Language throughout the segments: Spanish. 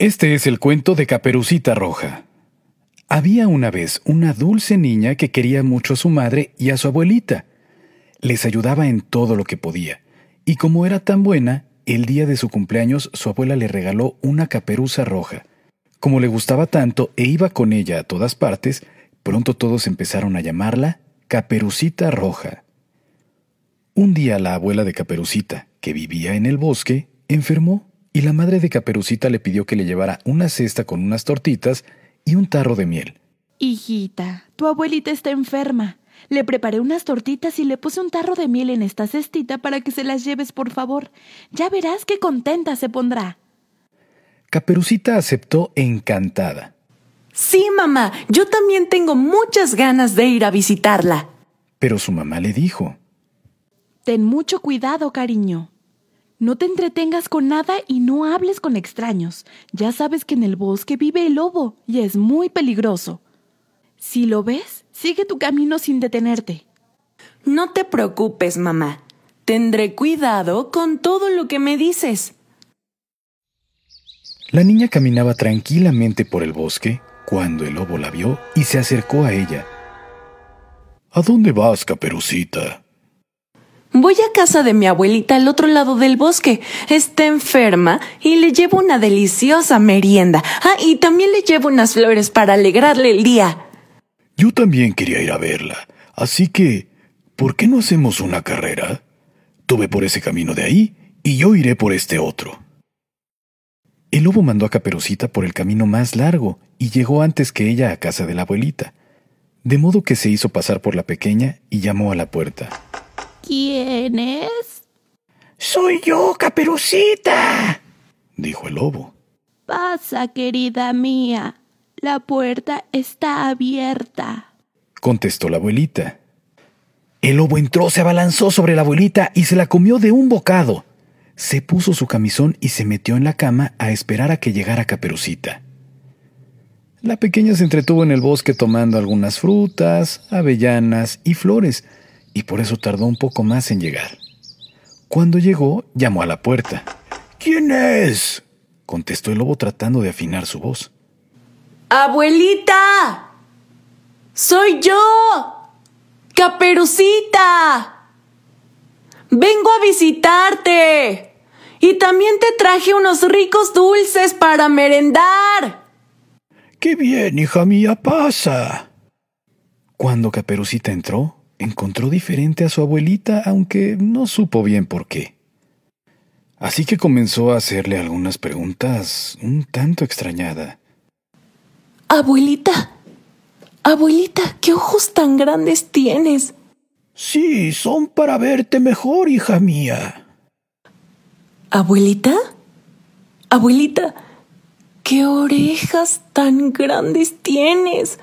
Este es el cuento de Caperucita Roja. Había una vez una dulce niña que quería mucho a su madre y a su abuelita. Les ayudaba en todo lo que podía, y como era tan buena, el día de su cumpleaños su abuela le regaló una caperuza roja. Como le gustaba tanto e iba con ella a todas partes, pronto todos empezaron a llamarla Caperucita Roja. Un día la abuela de Caperucita, que vivía en el bosque, enfermó y la madre de Caperucita le pidió que le llevara una cesta con unas tortitas y un tarro de miel. Hijita, tu abuelita está enferma. Le preparé unas tortitas y le puse un tarro de miel en esta cestita para que se las lleves, por favor. Ya verás qué contenta se pondrá. Caperucita aceptó encantada. Sí, mamá, yo también tengo muchas ganas de ir a visitarla. Pero su mamá le dijo, Ten mucho cuidado, cariño. No te entretengas con nada y no hables con extraños. Ya sabes que en el bosque vive el lobo y es muy peligroso. Si lo ves, sigue tu camino sin detenerte. No te preocupes, mamá. Tendré cuidado con todo lo que me dices. La niña caminaba tranquilamente por el bosque cuando el lobo la vio y se acercó a ella. ¿A dónde vas, caperucita? Voy a casa de mi abuelita al otro lado del bosque. Está enferma y le llevo una deliciosa merienda. Ah, y también le llevo unas flores para alegrarle el día. Yo también quería ir a verla, así que, ¿por qué no hacemos una carrera? Tú ve por ese camino de ahí y yo iré por este otro. El lobo mandó a Caperucita por el camino más largo y llegó antes que ella a casa de la abuelita, de modo que se hizo pasar por la pequeña y llamó a la puerta. ¿Quién es? Soy yo, Caperucita, dijo el lobo. Pasa, querida mía. La puerta está abierta, contestó la abuelita. El lobo entró, se abalanzó sobre la abuelita y se la comió de un bocado. Se puso su camisón y se metió en la cama a esperar a que llegara Caperucita. La pequeña se entretuvo en el bosque tomando algunas frutas, avellanas y flores, y por eso tardó un poco más en llegar. Cuando llegó, llamó a la puerta. ¿Quién es? contestó el lobo tratando de afinar su voz. ¡Abuelita! ¡Soy yo! ¡Caperucita! Vengo a visitarte. Y también te traje unos ricos dulces para merendar. ¡Qué bien, hija mía! Pasa. Cuando Caperucita entró, encontró diferente a su abuelita, aunque no supo bien por qué. Así que comenzó a hacerle algunas preguntas un tanto extrañada. Abuelita, abuelita, ¿qué ojos tan grandes tienes? Sí, son para verte mejor, hija mía. ¿Abuelita? Abuelita, ¿qué orejas tan grandes tienes?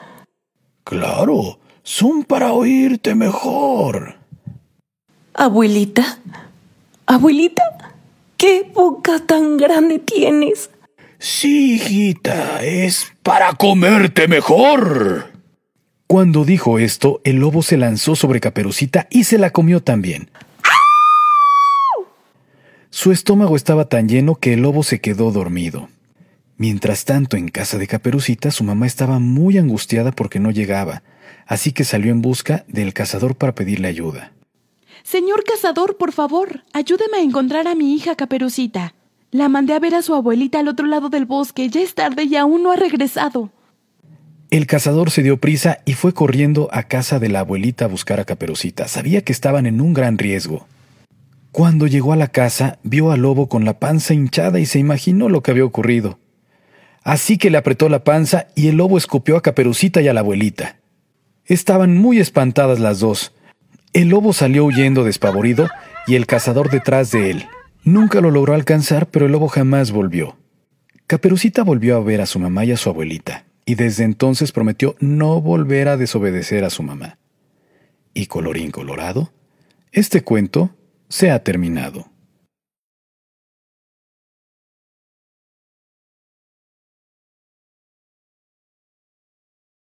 Claro, son para oírte mejor. Abuelita, abuelita, ¿qué boca tan grande tienes? Sí, hijita, es para comerte mejor. Cuando dijo esto, el lobo se lanzó sobre Caperucita y se la comió también. Su estómago estaba tan lleno que el lobo se quedó dormido. Mientras tanto, en casa de Caperucita, su mamá estaba muy angustiada porque no llegaba, así que salió en busca del cazador para pedirle ayuda. Señor cazador, por favor, ayúdeme a encontrar a mi hija Caperucita. La mandé a ver a su abuelita al otro lado del bosque. Ya es tarde y aún no ha regresado. El cazador se dio prisa y fue corriendo a casa de la abuelita a buscar a Caperucita. Sabía que estaban en un gran riesgo. Cuando llegó a la casa, vio al lobo con la panza hinchada y se imaginó lo que había ocurrido. Así que le apretó la panza y el lobo escupió a Caperucita y a la abuelita. Estaban muy espantadas las dos. El lobo salió huyendo despavorido y el cazador detrás de él. Nunca lo logró alcanzar, pero el lobo jamás volvió. Caperucita volvió a ver a su mamá y a su abuelita, y desde entonces prometió no volver a desobedecer a su mamá. Y colorín colorado, este cuento se ha terminado.